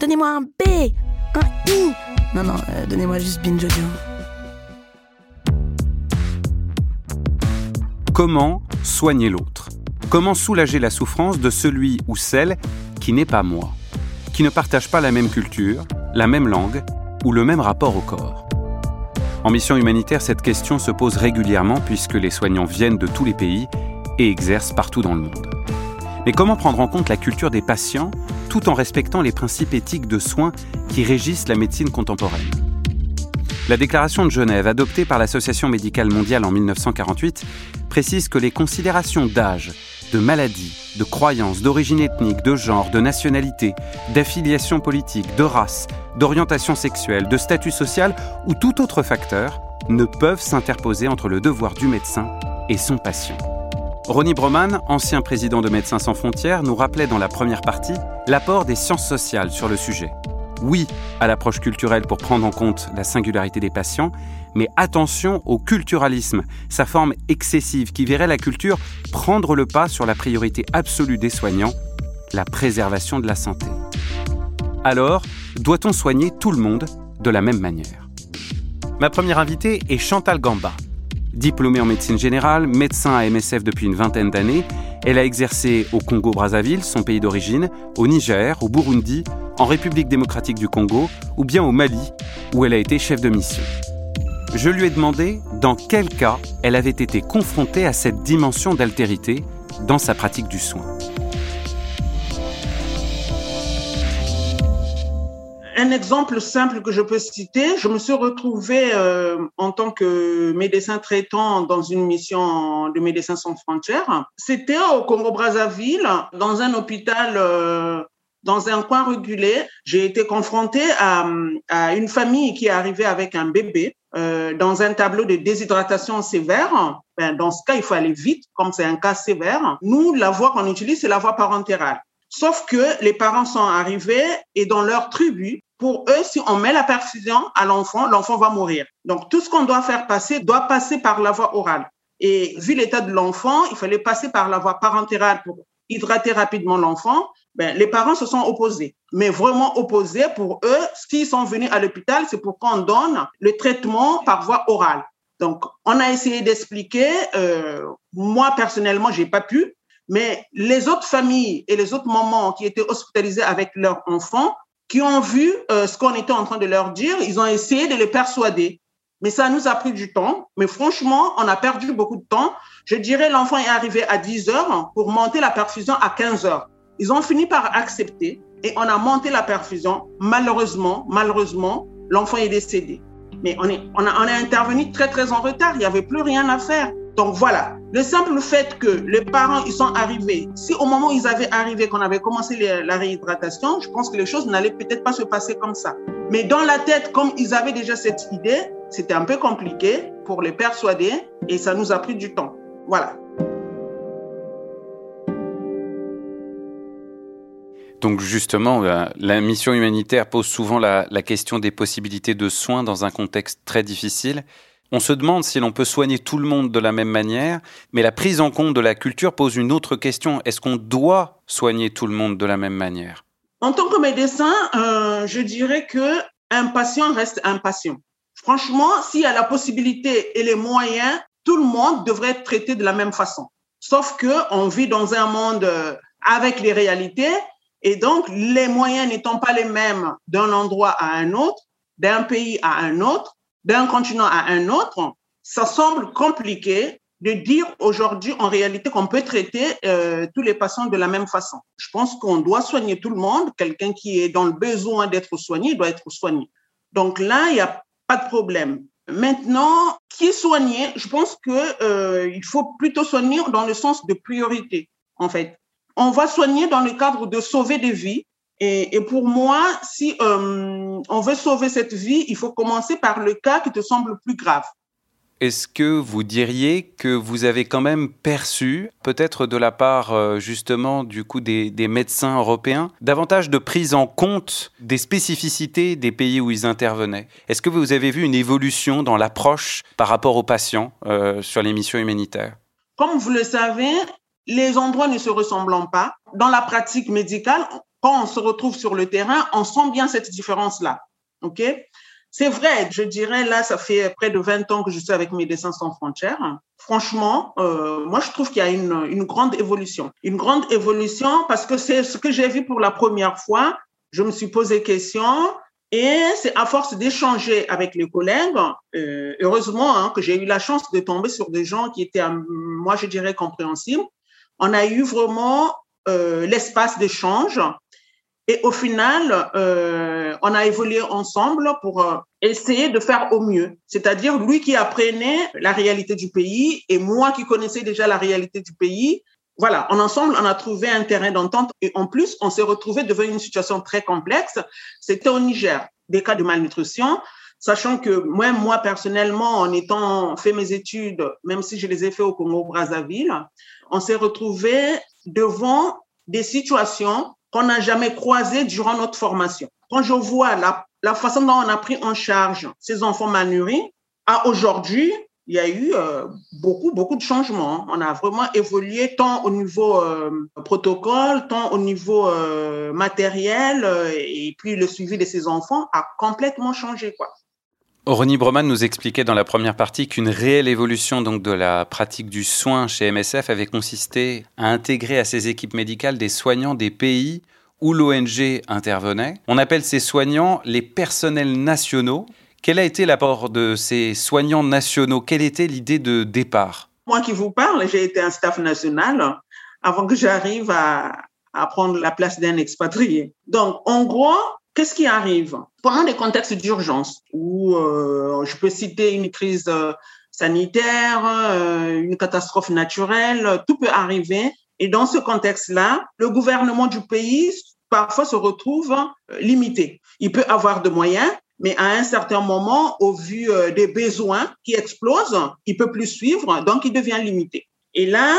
Donnez-moi un B, un I. Non, non, euh, donnez-moi juste Binge. Comment soigner l'autre? Comment soulager la souffrance de celui ou celle qui n'est pas moi, qui ne partage pas la même culture, la même langue ou le même rapport au corps? En mission humanitaire, cette question se pose régulièrement puisque les soignants viennent de tous les pays et exercent partout dans le monde. Mais comment prendre en compte la culture des patients tout en respectant les principes éthiques de soins qui régissent la médecine contemporaine La déclaration de Genève, adoptée par l'Association médicale mondiale en 1948, précise que les considérations d'âge, de maladie, de croyances, d'origine ethnique, de genre, de nationalité, d'affiliation politique, de race, d'orientation sexuelle, de statut social ou tout autre facteur ne peuvent s'interposer entre le devoir du médecin et son patient. Ronnie Broman, ancien président de Médecins sans frontières, nous rappelait dans la première partie l'apport des sciences sociales sur le sujet. Oui à l'approche culturelle pour prendre en compte la singularité des patients, mais attention au culturalisme, sa forme excessive qui verrait la culture prendre le pas sur la priorité absolue des soignants, la préservation de la santé. Alors, doit-on soigner tout le monde de la même manière? Ma première invitée est Chantal Gamba. Diplômée en médecine générale, médecin à MSF depuis une vingtaine d'années, elle a exercé au Congo-Brazzaville, son pays d'origine, au Niger, au Burundi, en République démocratique du Congo ou bien au Mali, où elle a été chef de mission. Je lui ai demandé dans quel cas elle avait été confrontée à cette dimension d'altérité dans sa pratique du soin. Un exemple simple que je peux citer, je me suis retrouvée euh, en tant que médecin traitant dans une mission de Médecins sans frontières. C'était au Congo-Brazzaville, dans un hôpital euh, dans un coin régulé, j'ai été confrontée à, à, une famille qui est arrivée avec un bébé euh, dans un tableau de déshydratation sévère. Ben, dans ce cas, il faut aller vite, comme c'est un cas sévère. Nous, la voie qu'on utilise, c'est la voie parentale. Sauf que les parents sont arrivés et dans leur tribu, pour eux, si on met la perfusion à l'enfant, l'enfant va mourir. Donc, tout ce qu'on doit faire passer doit passer par la voie orale. Et vu l'état de l'enfant, il fallait passer par la voie parentale pour hydrater rapidement l'enfant ben, les parents se sont opposés, mais vraiment opposés pour eux. S'ils sont venus à l'hôpital, c'est pour qu'on donne le traitement par voie orale. Donc, on a essayé d'expliquer. Euh, moi, personnellement, j'ai pas pu, mais les autres familles et les autres mamans qui étaient hospitalisées avec leurs enfants, qui ont vu euh, ce qu'on était en train de leur dire, ils ont essayé de les persuader. Mais ça nous a pris du temps. Mais franchement, on a perdu beaucoup de temps. Je dirais l'enfant est arrivé à 10 heures pour monter la perfusion à 15 heures. Ils ont fini par accepter et on a monté la perfusion. Malheureusement, malheureusement, l'enfant est décédé. Mais on est, on a, on a intervenu très, très en retard. Il n'y avait plus rien à faire. Donc voilà, le simple fait que les parents, ils sont arrivés, si au moment où ils avaient arrivé, qu'on avait commencé la réhydratation, je pense que les choses n'allaient peut-être pas se passer comme ça. Mais dans la tête, comme ils avaient déjà cette idée, c'était un peu compliqué pour les persuader et ça nous a pris du temps. Voilà. Donc justement, euh, la mission humanitaire pose souvent la, question des possibilités de soins dans un contexte très difficile. On se demande si l'on peut soigner tout le monde de la même manière, mais la prise en compte de la culture pose une autre question. Est-ce qu'on doit soigner tout le monde de la même manière? En tant que médecin, euh, je dirais que un patient reste un patient. Franchement, s'il y a la possibilité et les moyens, tout le monde devrait être traité de la même façon. Sauf que on vit dans un monde euh, avec les réalités et donc, les moyens n'étant pas les mêmes d'un endroit à un autre, d'un pays à un autre, d'un continent à un autre, ça semble compliqué de dire aujourd'hui en réalité qu'on peut traiter euh, tous les patients de la même façon. Je pense qu'on doit soigner tout le monde. Quelqu'un qui est dans le besoin d'être soigné doit être soigné. Donc là, il n'y a pas de problème. Maintenant, qui soigner Je pense que euh, faut plutôt soigner dans le sens de priorité, en fait on va soigner dans le cadre de sauver des vies. Et, pour moi, si euh, on veut sauver cette vie, il faut commencer par le cas qui te semble plus grave. Est-ce que vous diriez que vous avez quand même perçu, peut-être de la part euh, justement du coup des, médecins européens, davantage de prise en compte des spécificités des pays où ils intervenaient? Est-ce que vous avez vu une évolution dans l'approche par rapport aux patients euh, sur les missions humanitaires? Comme vous le savez, les endroits ne se ressemblant pas, dans la pratique médicale, quand on se retrouve sur le terrain, on sent bien cette différence-là. OK? C'est vrai, je dirais, là, ça fait près de 20 ans que je suis avec Médecins sans frontières. Franchement, euh, moi, je trouve qu'il y a une, une grande évolution. Une grande évolution parce que c'est ce que j'ai vu pour la première fois. Je me suis posé question et c'est à force d'échanger avec les collègues, euh, heureusement hein, que j'ai eu la chance de tomber sur des gens qui étaient, moi, je dirais, compréhensibles. On a eu vraiment euh, l'espace d'échange et au final, euh, on a évolué ensemble pour euh, essayer de faire au mieux. C'est-à-dire lui qui apprenait la réalité du pays et moi qui connaissais déjà la réalité du pays. Voilà, en ensemble, on a trouvé un terrain d'entente et en plus, on s'est retrouvé devant une situation très complexe. C'était au Niger, des cas de malnutrition, sachant que moi, moi personnellement, en étant fait mes études, même si je les ai fait au Congo-Brazzaville, on s'est retrouvé devant des situations qu'on n'a jamais croisé durant notre formation. Quand je vois la, la façon dont on a pris en charge ces enfants mal nourris, à aujourd'hui, il y a eu euh, beaucoup, beaucoup de changements. On a vraiment évolué tant au niveau euh, protocole, tant au niveau euh, matériel, et puis le suivi de ces enfants a complètement changé. Quoi. Ronnie Broman nous expliquait dans la première partie qu'une réelle évolution donc de la pratique du soin chez MSF avait consisté à intégrer à ses équipes médicales des soignants des pays où l'ONG intervenait. On appelle ces soignants les personnels nationaux. Quel a été l'apport de ces soignants nationaux? Quelle était l'idée de départ? Moi qui vous parle, j'ai été un staff national avant que j'arrive à, à prendre la place d'un expatrié. Donc, en gros, qu'est-ce qui arrive? Pendant des contextes d'urgence, où euh, je peux citer une crise euh, sanitaire, euh, une catastrophe naturelle, tout peut arriver. Et dans ce contexte-là, le gouvernement du pays parfois se retrouve limité. Il peut avoir de moyens, mais à un certain moment, au vu des besoins qui explosent, il peut plus suivre, donc il devient limité. Et là,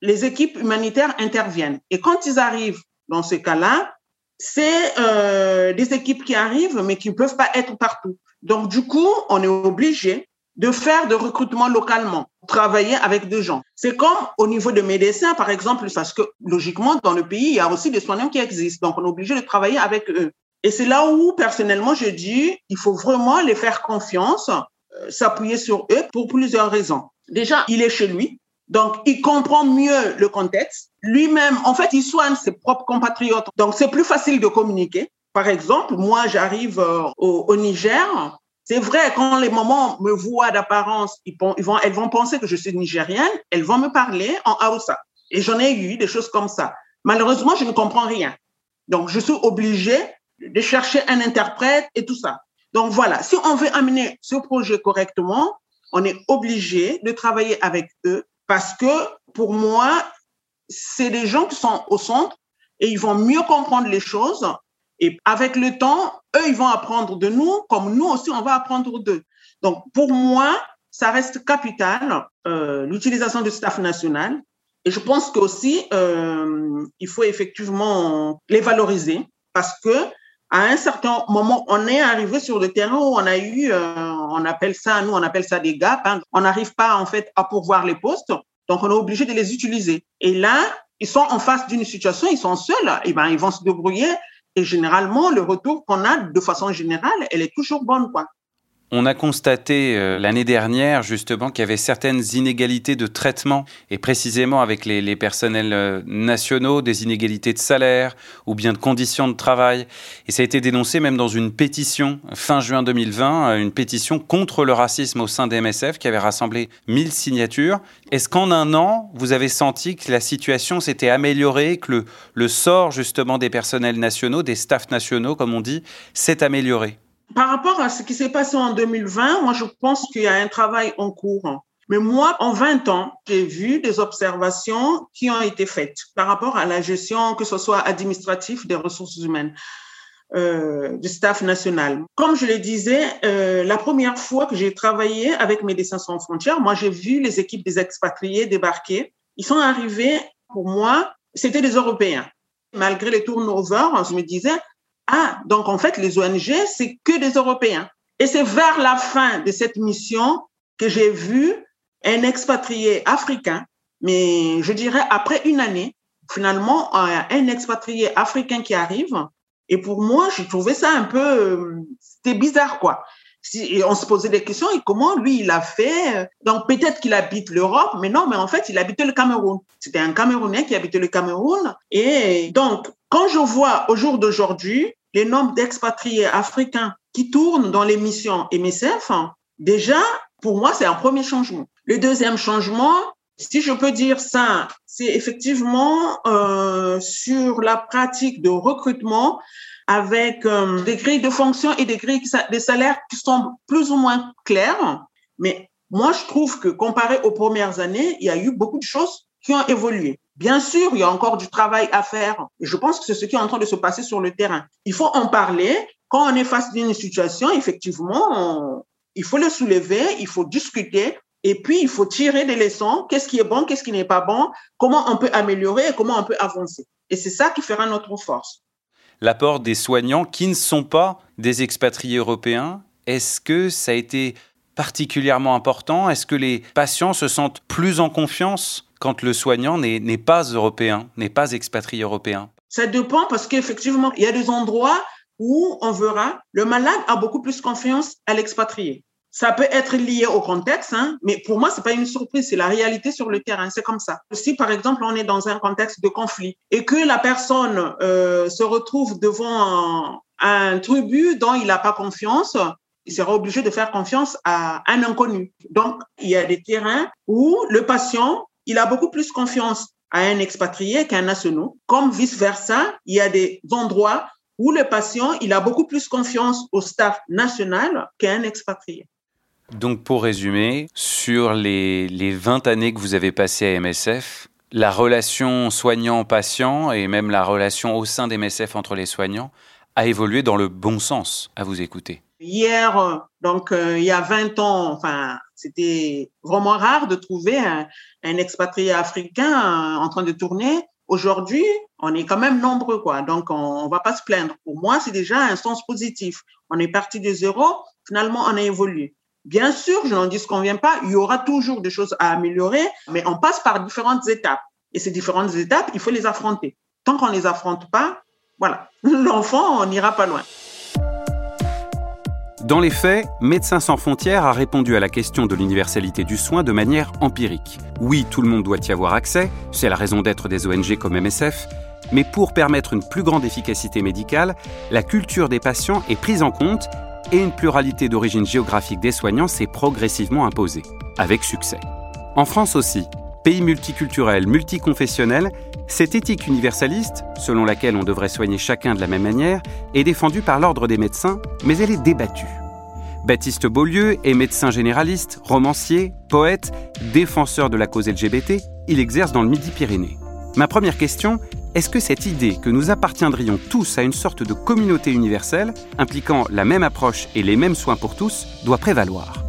les équipes humanitaires interviennent. Et quand ils arrivent dans ce cas-là, c'est euh, des équipes qui arrivent, mais qui ne peuvent pas être partout. Donc, du coup, on est obligé de faire de recrutement localement, travailler avec des gens. C'est comme au niveau de médecins, par exemple, parce que logiquement, dans le pays, il y a aussi des soignants qui existent. Donc, on est obligé de travailler avec eux. Et c'est là où, personnellement, je dis, il faut vraiment les faire confiance, euh, s'appuyer sur eux pour plusieurs raisons. Déjà, il est chez lui, donc, il comprend mieux le contexte. Lui-même, en fait, il soigne ses propres compatriotes. Donc, c'est plus facile de communiquer. Par exemple, moi, j'arrive euh, au, Niger. C'est vrai, quand les mamans me voient d'apparence, ils, elles vont penser que je suis nigérienne. Elles vont me parler en Hausa. Et j'en ai eu des choses comme ça. Malheureusement, je ne comprends rien. Donc, je suis obligée de chercher un interprète et tout ça. Donc, voilà. Si on veut amener ce projet correctement, on est obligé de travailler avec eux parce que pour moi, c'est des gens qui sont au centre et ils vont mieux comprendre les choses. Et avec le temps, eux, ils vont apprendre de nous, comme nous aussi, on va apprendre d'eux. Donc, pour moi, ça reste capital, euh, l'utilisation du staff national. Et je pense qu'aussi, euh, il faut effectivement les valoriser parce que à un certain moment, on est arrivé sur le terrain où on a eu, euh, on appelle ça, nous, on appelle ça des gaps. Hein. On n'arrive pas, en fait, à pourvoir les postes. Donc, on est obligé de les utiliser. Et là, ils sont en face d'une situation, ils sont seuls, et ben, ils vont se débrouiller. Et généralement, le retour qu'on a de façon générale, elle est toujours bonne, quoi. On a constaté euh, l'année dernière justement qu'il y avait certaines inégalités de traitement et précisément avec les, personnels euh, nationaux, des inégalités de salaire ou bien de conditions de travail. Et ça a été dénoncé même dans une pétition fin juin 2020, euh, une pétition contre le racisme au sein des MSF qui avait rassemblé 1000 signatures. Est-ce qu'en un an, vous avez senti que la situation s'était améliorée, que le, le sort justement des personnels nationaux, des staffs nationaux comme on dit, s'est amélioré? Par rapport à ce qui s'est passé en 2020, moi, je pense qu'il y a un travail en cours. Mais moi, en 20 ans, j'ai vu des observations qui ont été faites par rapport à la gestion, que ce soit administratif des ressources humaines. Euh, du staff national. Comme je le disais, euh, la première fois que j'ai travaillé avec Médecins sans frontières, moi j'ai vu les équipes des expatriés débarquer. Ils sont arrivés, pour moi, c'était des Européens. Malgré les turnovers, je me disais, ah, donc en fait, les ONG, c'est que des Européens. Et c'est vers la fin de cette mission que j'ai vu un expatrié africain, mais je dirais après une année, finalement un, un expatrié africain qui arrive. Et pour moi, j'ai trouvé ça un peu, euh, c'était bizarre, quoi. Et on se posait des questions, et comment lui, il a fait Donc peut-être qu'il habite l'Europe, mais non, mais en fait, il habitait le Cameroun. C'était un Camerounais qui habitait le Cameroun. Et donc, quand je vois au jour d'aujourd'hui les nombres d'expatriés africains qui tournent dans les missions MSF, déjà, pour moi, c'est un premier changement. Le deuxième changement, si je peux dire ça, c'est effectivement euh, sur la pratique de recrutement avec euh, des grilles de fonction et des grilles de salaires qui sont plus ou moins claires. Mais moi, je trouve que comparé aux premières années, il y a eu beaucoup de choses qui ont évolué. Bien sûr, il y a encore du travail à faire. Je pense que c'est ce qui est en train de se passer sur le terrain. Il faut en parler. Quand on est face d'une situation, effectivement, il faut le soulever, il faut discuter. Et puis, il faut tirer des leçons. Qu'est-ce qui est bon, qu'est-ce qui n'est pas bon, comment on peut améliorer et comment on peut avancer? Et c'est ça qui fera notre force l'apport des soignants qui ne sont pas des expatriés européens. Est-ce que ça a été particulièrement important? Est-ce que les patients se sentent plus en confiance? Quand le soignant n'est pas européen, n'est pas expatrié européen Ça dépend parce qu'effectivement, il y a des endroits où on verra le malade a beaucoup plus confiance à l'expatrié. Ça peut être lié au contexte, hein, mais pour moi, c'est pas une surprise, c'est la réalité sur le terrain, c'est comme ça. Si, par exemple, on est dans un contexte de conflit et que la personne euh, se retrouve devant un, tribu dont il n'a pas confiance, il sera obligé de faire confiance à un inconnu. Donc, il y a des terrains où le patient, il a beaucoup plus confiance à un expatrié qu'à un national. Comme vice-versa, il y a des endroits où le patient, il a beaucoup plus confiance au staff national qu'à un expatrié. Donc pour résumer, sur les, les 20 années que vous avez passées à MSF, la relation soignant-patient et même la relation au sein d'MSF entre les soignants a évolué dans le bon sens, à vous écouter. Hier, donc euh, il y a 20 ans, enfin, c'était vraiment rare de trouver un, expatrié africain euh, en train de tourner. Aujourd'hui, on est quand même nombreux, quoi. Donc, on, ne va pas se plaindre. Pour moi, c'est déjà un sens positif. On est parti de zéro. Finalement, on a évolué. Bien sûr, je n'en dis qu'on vient pas, il y aura toujours des choses à améliorer, mais on passe par différentes étapes. Et ces différentes étapes, il faut les affronter. Tant qu'on ne les affronte pas, voilà, l'enfant, on n'ira pas loin. Dans les faits, Médecins sans frontières a répondu à la question de l'universalité du soin de manière empirique. Oui, tout le monde doit y avoir accès, c'est la raison d'être des ONG comme MSF, mais pour permettre une plus grande efficacité médicale, la culture des patients est prise en compte et une pluralité d'origine géographique des soignants s'est progressivement imposée, avec succès. En France aussi, pays multiculturel, multiconfessionnel, cette éthique universaliste, selon laquelle on devrait soigner chacun de la même manière, est défendue par l'Ordre des médecins, mais elle est débattue. Baptiste Beaulieu est médecin généraliste, romancier, poète, défenseur de la cause LGBT, il exerce dans le Midi-Pyrénées. Ma première question est-ce que cette idée que nous appartiendrions tous à une sorte de communauté universelle, impliquant la même approche et les mêmes soins pour tous, doit prévaloir?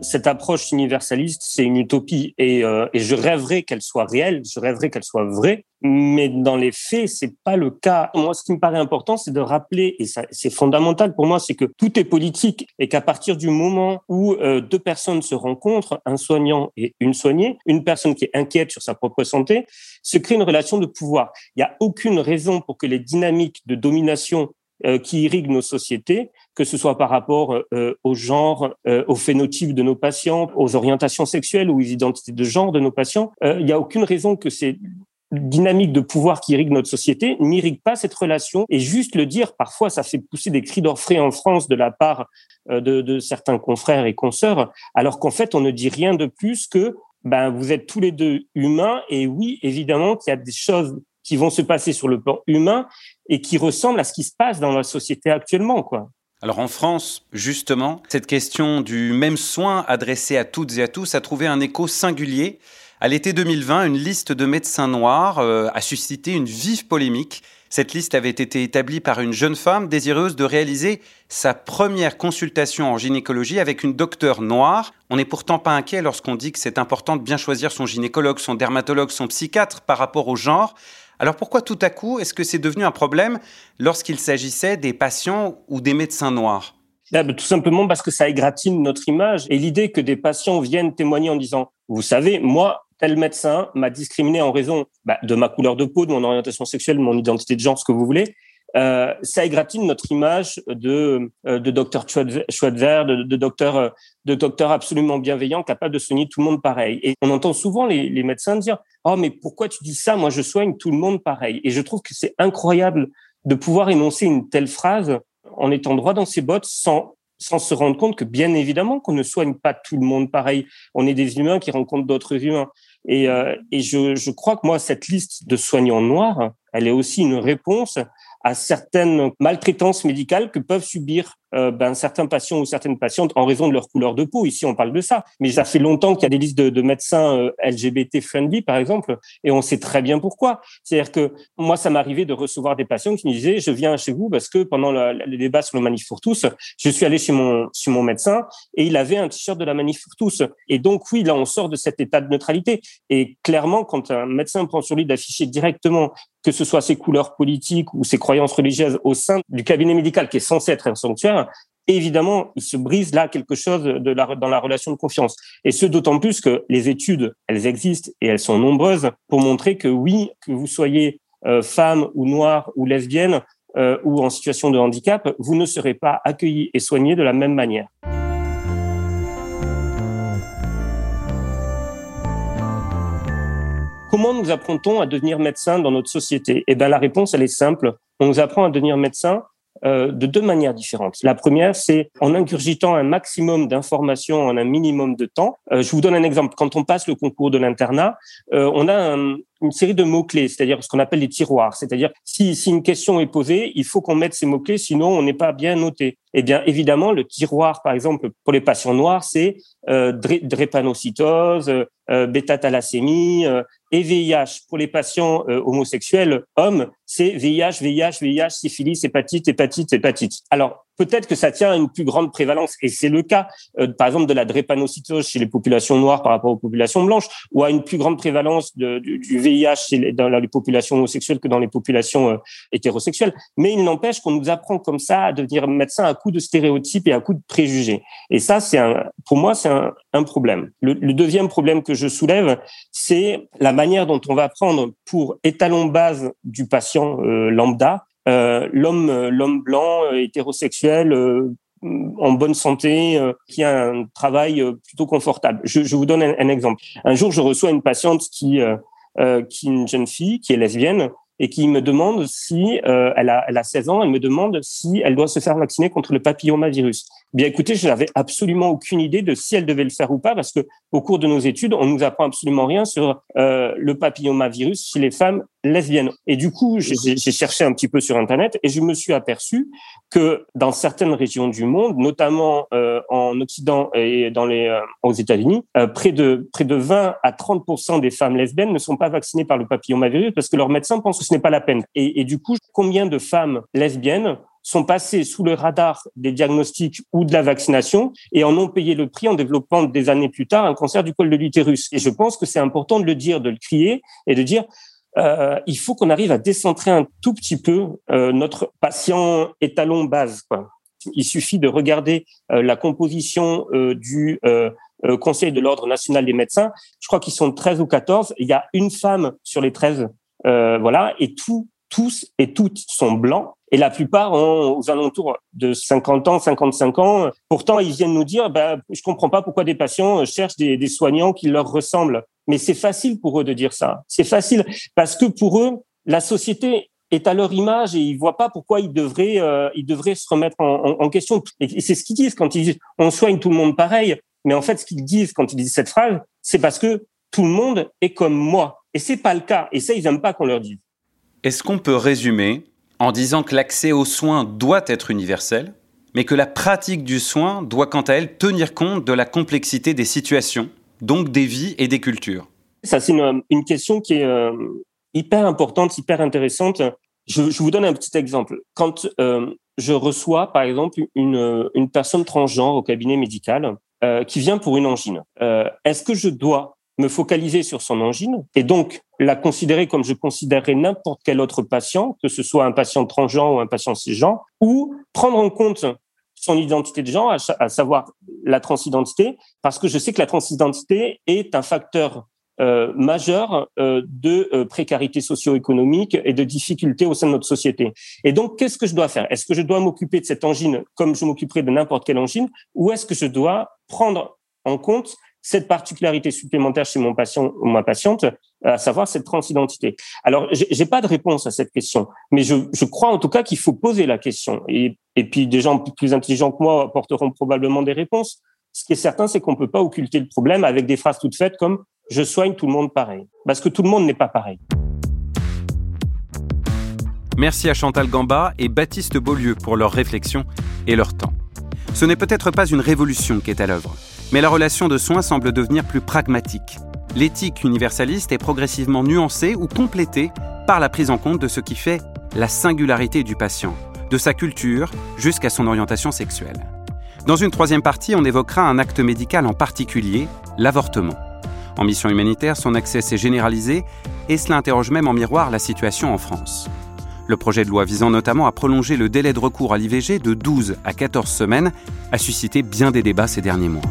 Cette approche universaliste, c'est une utopie et, euh, et je rêverais qu'elle soit réelle, je rêverais qu'elle soit vraie, mais dans les faits, c'est pas le cas. Moi, ce qui me paraît important, c'est de rappeler, et c'est fondamental pour moi, c'est que tout est politique et qu'à partir du moment où euh, deux personnes se rencontrent, un soignant et une soignée, une personne qui est inquiète sur sa propre santé, se crée une relation de pouvoir. Il n'y a aucune raison pour que les dynamiques de domination qui irriguent nos sociétés que ce soit par rapport euh, au genre, euh, au phénotype de nos patients, aux orientations sexuelles ou aux identités de genre de nos patients. Euh, il n'y a aucune raison que ces dynamiques de pouvoir qui irriguent notre société n'irriguent pas cette relation. Et juste le dire, parfois, ça fait pousser des cris d'orfraie en France de la part de, de certains confrères et consoeurs, alors qu'en fait, on ne dit rien de plus que ben, vous êtes tous les deux humains. Et oui, évidemment qu'il y a des choses qui vont se passer sur le plan humain et qui ressemblent à ce qui se passe dans la société actuellement, quoi. Alors en France, justement, cette question du même soin adressé à toutes et à tous a trouvé un écho singulier. À l'été 2020, une liste de médecins noirs euh, a suscité une vive polémique. Cette liste avait été établie par une jeune femme désireuse de réaliser sa première consultation en gynécologie avec une docteure noire. On n'est pourtant pas inquiet lorsqu'on dit que c'est important de bien choisir son gynécologue, son dermatologue, son psychiatre par rapport au genre. Alors pourquoi tout à coup est-ce que c'est devenu un problème lorsqu'il s'agissait des patients ou des médecins noirs? Ah, ben, tout simplement parce que ça égratine notre image et l'idée que des patients viennent témoigner en disant, vous savez, moi, tel médecin m'a discriminé en raison bah, de ma couleur de peau, de mon orientation sexuelle, de mon identité de genre, ce que vous voulez, euh, ça égratine notre image de, euh, de docteur Schweitzer, de, de docteur, euh, de docteur absolument bienveillant, capable de soigner tout le monde pareil. Et on entend souvent les, les médecins dire Oh, mais pourquoi tu dis ça? Moi, je soigne tout le monde pareil. Et je trouve que c'est incroyable de pouvoir énoncer une telle phrase en étant droit dans ses bottes sans sans se rendre compte que bien évidemment qu'on ne soigne pas tout le monde pareil. On est des humains qui rencontrent d'autres humains. Et, euh, et je, je, crois que moi, cette liste de soignants noirs, elle est aussi une réponse à certaines maltraitances médicales que peuvent subir euh, ben, certains patients ou certaines patientes en raison de leur couleur de peau. Ici, on parle de ça. Mais ça fait longtemps qu'il y a des listes de, de médecins euh, LGBT friendly, par exemple, et on sait très bien pourquoi. C'est-à-dire que moi, ça m'arrivait de recevoir des patients qui me disaient, je viens chez vous parce que pendant le débat sur le Manif pour tous, je suis allé chez mon, chez mon médecin et il avait un t-shirt de la Manif pour tous. Et donc, oui, là, on sort de cet état de neutralité. Et clairement, quand un médecin prend sur lui d'afficher directement que ce soit ses couleurs politiques ou ses croyances religieuses au sein du cabinet médical qui est censé être un sanctuaire, évidemment, il se brise là quelque chose dans la relation de confiance. Et ce, d'autant plus que les études, elles existent et elles sont nombreuses pour montrer que oui, que vous soyez euh, femme ou noire ou lesbienne euh, ou en situation de handicap, vous ne serez pas accueilli et soigné de la même manière. Comment nous apprend-on à devenir médecin dans notre société? Eh bien, la réponse, elle est simple. On nous apprend à devenir médecin euh, de deux manières différentes. La première, c'est en ingurgitant un maximum d'informations en un minimum de temps. Euh, je vous donne un exemple. Quand on passe le concours de l'internat, euh, on a un, une série de mots-clés, c'est-à-dire ce qu'on appelle les tiroirs. C'est-à-dire, si, une question est posée, il faut qu'on mette ces mots-clés, sinon on n'est pas bien noté. Eh bien, évidemment, le tiroir, par exemple, pour les patients noirs, c'est drépanocytose, euh, bêta-thalassémie et VIH. Pour les patients euh, homosexuels hommes, c'est VIH, VIH, VIH, syphilis, hépatite, hépatite, hépatite. Alors, peut-être que ça tient à une plus grande prévalence, et c'est le cas, euh, par exemple, de la drépanocytose chez les populations noires par rapport aux populations blanches, ou à une plus grande prévalence du, VIH chez les, dans les populations homosexuelles que dans les populations euh, hétérosexuelles. Mais il n'empêche qu'on nous apprend comme ça à devenir médecin à coup de stéréotypes et à coup de préjugés. Et ça, c'est un, pour moi, c'est un, problème. Le, deuxième problème que je soulève, c'est la manière dont on va prendre pour étalon base du patient euh, lambda l'homme euh, l'homme blanc euh, hétérosexuel en bonne santé, qui a un travail plutôt confortable. Je, vous donne un, exemple. Un jour, je reçois une patiente qui, euh, qui est une jeune fille, qui est lesbienne, et qui me demande si euh, elle, a, elle a 16 ans, elle me demande si elle doit se faire vacciner contre le papillomavirus. Bien écoutez, je n'avais absolument aucune idée de si elle devait le faire ou pas, parce que au cours de nos études, on nous apprend absolument rien sur euh, le papillomavirus chez les femmes lesbiennes. Et du coup, j'ai cherché un petit peu sur Internet et je me suis aperçu que dans certaines régions du monde, notamment euh, en Occident et dans les euh, aux États-Unis, près de près de 20 à 30% des femmes lesbiennes ne sont pas vaccinées par le papillomavirus parce que leurs médecins pensent que ce n'est pas la peine. Et du coup, combien de femmes lesbiennes sont passées sous le radar des diagnostics ou de la vaccination et en ont payé le prix en développant des années plus tard un cancer du col de l'utérus. Et je pense que c'est important de le dire, de le crier et de dire euh, il faut qu'on arrive à décentrer un tout petit peu euh, notre patient étalon base. Quoi. Il suffit de regarder euh, la composition euh, du euh, Conseil de l'ordre national des médecins. Je crois qu'ils sont 13 ou 14. Il y a une femme sur les 13, voilà, et tout, tous et toutes sont blancs. Et la plupart ont aux alentours de 50 ans, 55 ans. Pourtant, ils viennent nous dire, ben, je comprends pas pourquoi des patients cherchent des, soignants qui leur ressemblent. Mais c'est facile pour eux de dire ça. C'est facile parce que pour eux, la société est à leur image et ils voient pas pourquoi ils devraient, euh, ils devraient se remettre en, en, question. Et c'est ce qu'ils disent quand ils disent on soigne tout le monde pareil. Mais en fait, ce qu'ils disent quand ils disent cette phrase, c'est parce que tout le monde est comme moi. Et c'est pas le cas. Et ça, ils aiment pas qu'on leur dise. Est-ce qu'on peut résumer en disant que l'accès aux soins doit être universel, mais que la pratique du soin doit quant à elle tenir compte de la complexité des situations, donc des vies et des cultures Ça, c'est une, question qui est euh, hyper importante, hyper intéressante. Je, vous donne un petit exemple. Quand euh, je reçois, par exemple, une, personne transgenre au cabinet médical euh, qui vient pour une angine, est-ce que je dois me focaliser sur son angine et donc la considérer comme je considérerais n'importe quel autre patient, que ce soit un patient transgenre ou un patient cisgenre, ou prendre en compte son identité de genre, à savoir la transidentité, parce que je sais que la transidentité est un facteur euh, majeur euh, de euh, précarité socio-économique et de difficultés au sein de notre société. Et donc, qu'est-ce que je dois faire? Est-ce que je dois m'occuper de cette angine comme je m'occuperais de n'importe quelle angine, ou est-ce que je dois prendre en compte cette particularité supplémentaire chez mon patient ou ma patiente, à savoir cette transidentité. Alors, j'ai pas de réponse à cette question, mais je, crois en tout cas qu'il faut poser la question. Et, et puis, des gens plus intelligents que moi apporteront probablement des réponses. Ce qui est certain, c'est qu'on peut pas occulter le problème avec des phrases toutes faites comme je soigne tout le monde pareil. Parce que tout le monde n'est pas pareil. Merci à Chantal Gamba et Baptiste Beaulieu pour leur réflexion et leur temps. Ce n'est peut-être pas une révolution qui est à l'œuvre, mais la relation de soins semble devenir plus pragmatique. L'éthique universaliste est progressivement nuancée ou complétée par la prise en compte de ce qui fait la singularité du patient, de sa culture jusqu'à son orientation sexuelle. Dans une troisième partie, on évoquera un acte médical en particulier, l'avortement. En mission humanitaire, son accès s'est généralisé et cela interroge même en miroir la situation en France. Le projet de loi visant notamment à prolonger le délai de recours à l'IVG de 12 à 14 semaines a suscité bien des débats ces derniers mois.